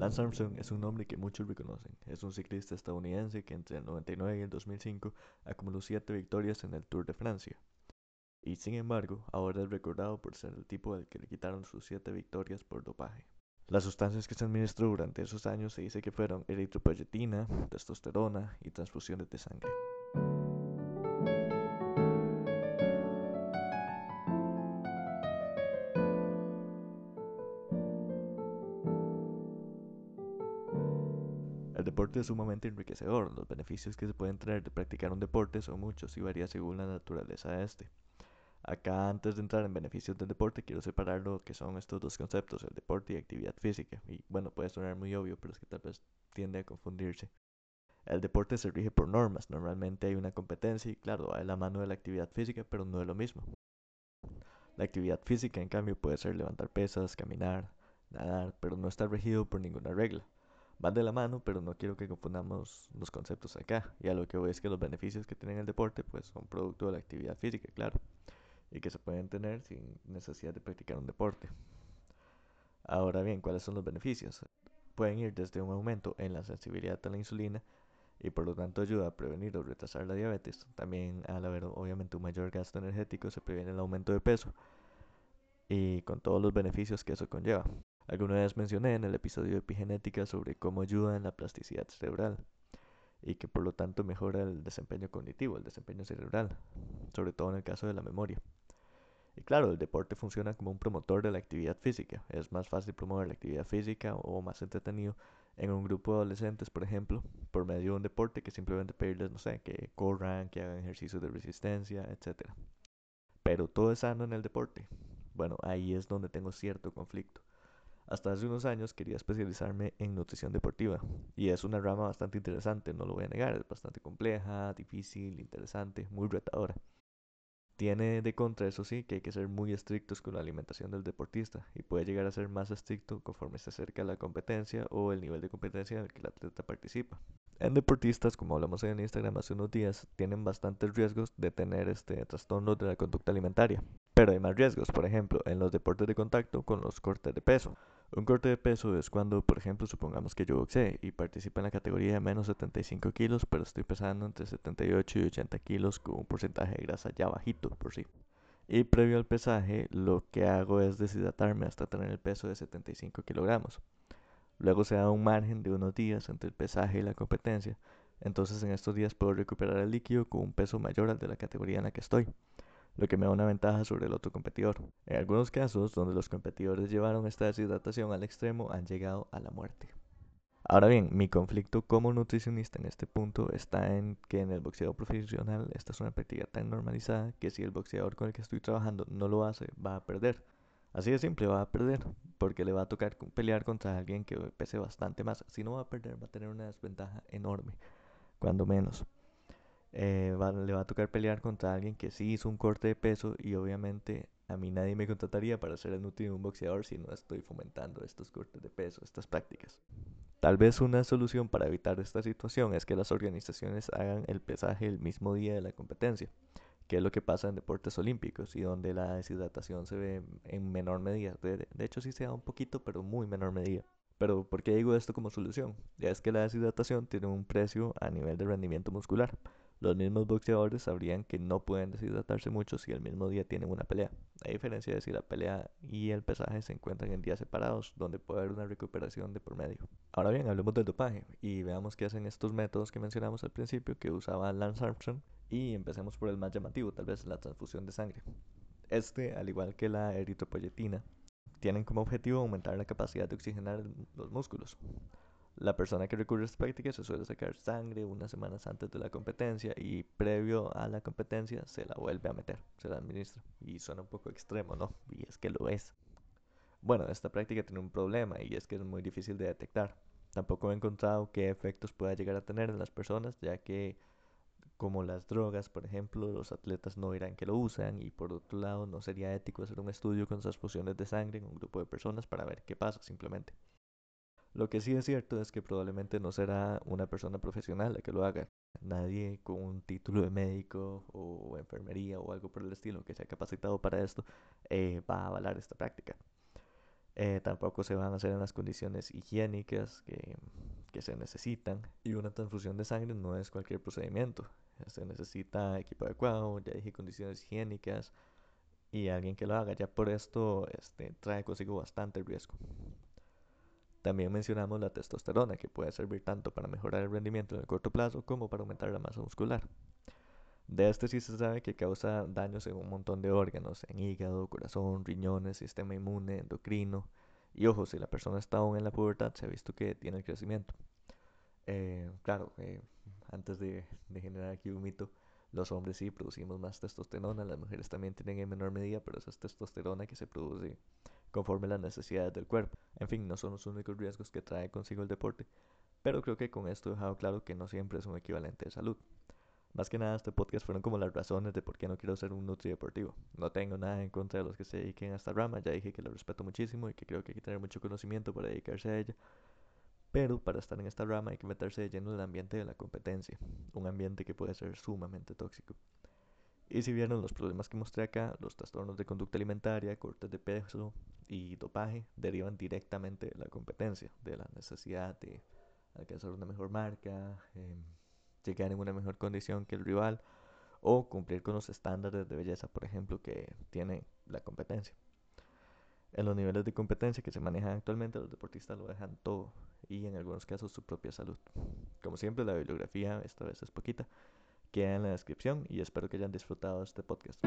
Lance Armstrong es un nombre que muchos reconocen. Es un ciclista estadounidense que entre el 99 y el 2005 acumuló 7 victorias en el Tour de Francia. Y sin embargo, ahora es recordado por ser el tipo al que le quitaron sus 7 victorias por dopaje. Las sustancias que se administró durante esos años se dice que fueron eritropoyetina, testosterona y transfusiones de sangre. Deporte es sumamente enriquecedor. Los beneficios que se pueden traer de practicar un deporte son muchos y varía según la naturaleza de este. Acá antes de entrar en beneficios del deporte quiero separar lo que son estos dos conceptos, el deporte y actividad física. Y bueno, puede sonar muy obvio, pero es que tal vez tiende a confundirse. El deporte se rige por normas, normalmente hay una competencia y claro, va de la mano de la actividad física, pero no es lo mismo. La actividad física en cambio puede ser levantar pesas, caminar, nadar, pero no está regido por ninguna regla van de la mano, pero no quiero que confundamos los conceptos acá. Y a lo que voy es que los beneficios que tiene el deporte pues son producto de la actividad física, claro, y que se pueden tener sin necesidad de practicar un deporte. Ahora bien, ¿cuáles son los beneficios? Pueden ir desde un aumento en la sensibilidad a la insulina y por lo tanto ayuda a prevenir o retrasar la diabetes. También al haber obviamente un mayor gasto energético se previene el aumento de peso y con todos los beneficios que eso conlleva. Alguna vez mencioné en el episodio de epigenética sobre cómo ayuda en la plasticidad cerebral y que por lo tanto mejora el desempeño cognitivo, el desempeño cerebral, sobre todo en el caso de la memoria. Y claro, el deporte funciona como un promotor de la actividad física. Es más fácil promover la actividad física o más entretenido en un grupo de adolescentes, por ejemplo, por medio de un deporte que simplemente pedirles, no sé, que corran, que hagan ejercicios de resistencia, etc. Pero todo es sano en el deporte. Bueno, ahí es donde tengo cierto conflicto. Hasta hace unos años quería especializarme en nutrición deportiva y es una rama bastante interesante, no lo voy a negar, es bastante compleja, difícil, interesante, muy retadora. Tiene de contra, eso sí, que hay que ser muy estrictos con la alimentación del deportista y puede llegar a ser más estricto conforme se acerca la competencia o el nivel de competencia en el que el atleta participa. En deportistas, como hablamos en Instagram hace unos días, tienen bastantes riesgos de tener este trastorno de la conducta alimentaria. Pero hay más riesgos, por ejemplo, en los deportes de contacto con los cortes de peso. Un corte de peso es cuando, por ejemplo, supongamos que yo boxeé y participo en la categoría de menos 75 kilos, pero estoy pesando entre 78 y 80 kilos con un porcentaje de grasa ya bajito por sí. Y previo al pesaje, lo que hago es deshidratarme hasta tener el peso de 75 kilogramos. Luego se da un margen de unos días entre el pesaje y la competencia, entonces en estos días puedo recuperar el líquido con un peso mayor al de la categoría en la que estoy lo que me da una ventaja sobre el otro competidor. En algunos casos, donde los competidores llevaron esta deshidratación al extremo, han llegado a la muerte. Ahora bien, mi conflicto como nutricionista en este punto está en que en el boxeo profesional esta es una práctica tan normalizada que si el boxeador con el que estoy trabajando no lo hace, va a perder. Así de simple, va a perder, porque le va a tocar pelear contra alguien que pese bastante más. Si no va a perder, va a tener una desventaja enorme, cuando menos. Eh, le va a tocar pelear contra alguien que sí hizo un corte de peso y obviamente a mí nadie me contrataría para ser el último un boxeador si no estoy fomentando estos cortes de peso, estas prácticas. Tal vez una solución para evitar esta situación es que las organizaciones hagan el pesaje el mismo día de la competencia, que es lo que pasa en deportes olímpicos y donde la deshidratación se ve en menor medida. De, de hecho sí se da un poquito, pero muy menor medida. Pero ¿por qué digo esto como solución? Ya es que la deshidratación tiene un precio a nivel de rendimiento muscular. Los mismos boxeadores sabrían que no pueden deshidratarse mucho si el mismo día tienen una pelea. A diferencia de si la pelea y el pesaje se encuentran en días separados, donde puede haber una recuperación de por medio. Ahora bien, hablemos del dopaje y veamos qué hacen estos métodos que mencionamos al principio que usaba Lance Armstrong. Y empecemos por el más llamativo, tal vez la transfusión de sangre. Este, al igual que la eritropoyetina, tienen como objetivo aumentar la capacidad de oxigenar los músculos. La persona que recurre a esta práctica se suele sacar sangre unas semanas antes de la competencia y previo a la competencia se la vuelve a meter, se la administra. Y suena un poco extremo, ¿no? Y es que lo es. Bueno, esta práctica tiene un problema y es que es muy difícil de detectar. Tampoco he encontrado qué efectos pueda llegar a tener en las personas, ya que como las drogas, por ejemplo, los atletas no dirán que lo usan y por otro lado no sería ético hacer un estudio con transfusiones de sangre en un grupo de personas para ver qué pasa simplemente. Lo que sí es cierto es que probablemente no será una persona profesional la que lo haga. Nadie con un título de médico o enfermería o algo por el estilo que sea capacitado para esto eh, va a avalar esta práctica. Eh, tampoco se van a hacer en las condiciones higiénicas que, que se necesitan. Y una transfusión de sangre no es cualquier procedimiento. Se necesita equipo adecuado, ya dije condiciones higiénicas y alguien que lo haga. Ya por esto este, trae consigo bastante riesgo. También mencionamos la testosterona, que puede servir tanto para mejorar el rendimiento en el corto plazo como para aumentar la masa muscular. De este sí se sabe que causa daños en un montón de órganos, en hígado, corazón, riñones, sistema inmune, endocrino. Y ojo, si la persona está aún en la pubertad, se ha visto que tiene el crecimiento. Eh, claro, eh, antes de, de, generar aquí un mito, los hombres sí producimos más testosterona, las mujeres también tienen en menor medida, pero esa es testosterona que se produce conforme las necesidades del cuerpo. En fin, no son los únicos riesgos que trae consigo el deporte, pero creo que con esto he dejado claro que no siempre es un equivalente de salud. Más que nada, este podcast fueron como las razones de por qué no quiero ser un nutri deportivo. No tengo nada en contra de los que se dediquen a esta rama, ya dije que lo respeto muchísimo y que creo que hay que tener mucho conocimiento para dedicarse a ella. Pero para estar en esta rama hay que meterse de lleno en el ambiente de la competencia, un ambiente que puede ser sumamente tóxico. Y si vieron los problemas que mostré acá, los trastornos de conducta alimentaria, cortes de peso y dopaje derivan directamente de la competencia, de la necesidad de alcanzar una mejor marca, eh, llegar en una mejor condición que el rival o cumplir con los estándares de belleza, por ejemplo, que tiene la competencia. En los niveles de competencia que se manejan actualmente, los deportistas lo dejan todo y en algunos casos su propia salud. Como siempre, la bibliografía esta vez es poquita queda en la descripción y espero que hayan disfrutado este podcast.